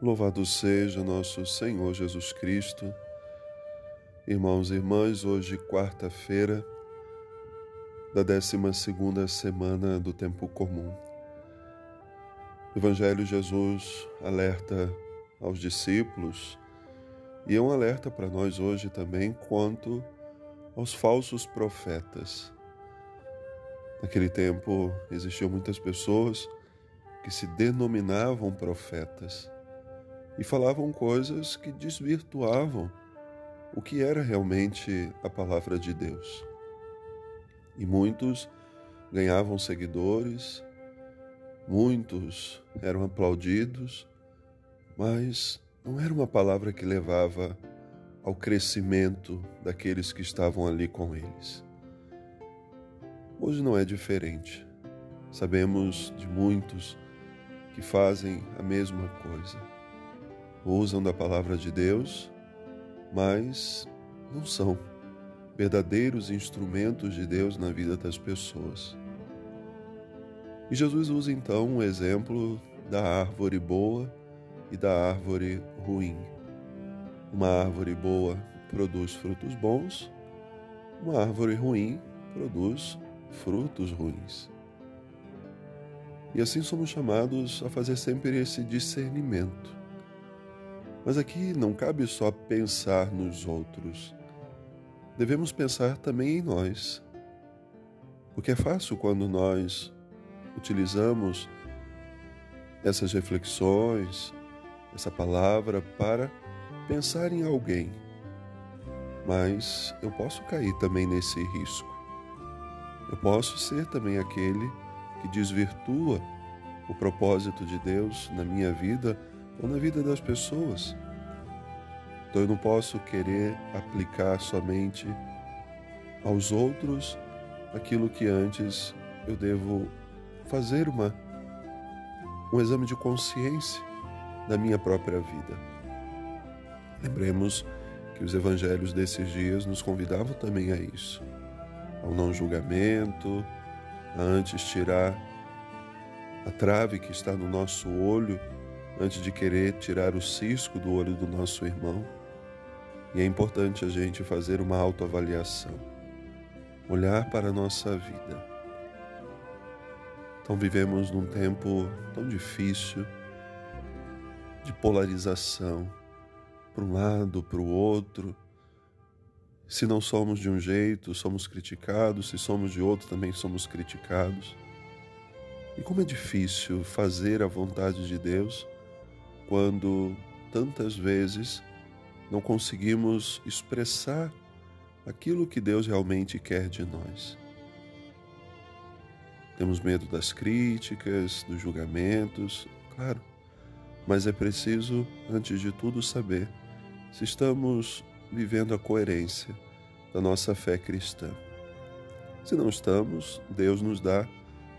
Louvado seja nosso Senhor Jesus Cristo. Irmãos e irmãs, hoje quarta-feira da 12 segunda semana do tempo comum. O Evangelho Jesus alerta aos discípulos e é um alerta para nós hoje também quanto aos falsos profetas. Naquele tempo existiam muitas pessoas que se denominavam profetas e falavam coisas que desvirtuavam o que era realmente a palavra de Deus. E muitos ganhavam seguidores, muitos eram aplaudidos, mas não era uma palavra que levava ao crescimento daqueles que estavam ali com eles. Hoje não é diferente. Sabemos de muitos que fazem a mesma coisa usam da palavra de Deus, mas não são verdadeiros instrumentos de Deus na vida das pessoas. E Jesus usa então um exemplo da árvore boa e da árvore ruim. Uma árvore boa produz frutos bons, uma árvore ruim produz frutos ruins. E assim somos chamados a fazer sempre esse discernimento mas aqui não cabe só pensar nos outros. Devemos pensar também em nós. Porque é fácil quando nós utilizamos essas reflexões, essa palavra para pensar em alguém. Mas eu posso cair também nesse risco. Eu posso ser também aquele que desvirtua o propósito de Deus na minha vida ou na vida das pessoas. Então eu não posso querer aplicar somente aos outros aquilo que antes eu devo fazer uma um exame de consciência da minha própria vida. Lembremos que os evangelhos desses dias nos convidavam também a isso, ao não julgamento, a antes tirar a trave que está no nosso olho antes de querer tirar o cisco do olho do nosso irmão. E é importante a gente fazer uma autoavaliação, olhar para a nossa vida. Então vivemos num tempo tão difícil de polarização, para um lado, para o outro. Se não somos de um jeito, somos criticados, se somos de outro, também somos criticados. E como é difícil fazer a vontade de Deus quando tantas vezes não conseguimos expressar aquilo que Deus realmente quer de nós. Temos medo das críticas, dos julgamentos, claro, mas é preciso, antes de tudo, saber se estamos vivendo a coerência da nossa fé cristã. Se não estamos, Deus nos dá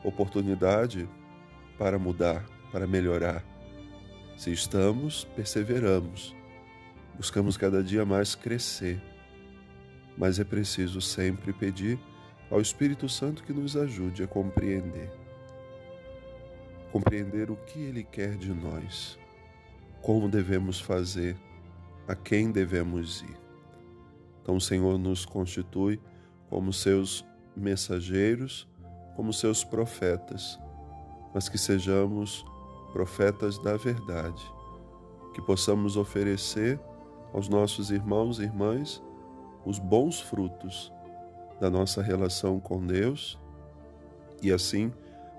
oportunidade para mudar, para melhorar se estamos, perseveramos. Buscamos cada dia mais crescer. Mas é preciso sempre pedir ao Espírito Santo que nos ajude a compreender. Compreender o que Ele quer de nós, como devemos fazer, a quem devemos ir. Então o Senhor nos constitui como seus mensageiros, como seus profetas, mas que sejamos profetas da verdade, que possamos oferecer aos nossos irmãos e irmãs os bons frutos da nossa relação com Deus e assim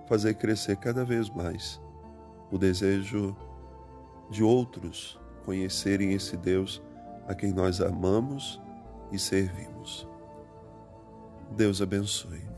fazer crescer cada vez mais o desejo de outros conhecerem esse Deus a quem nós amamos e servimos. Deus abençoe.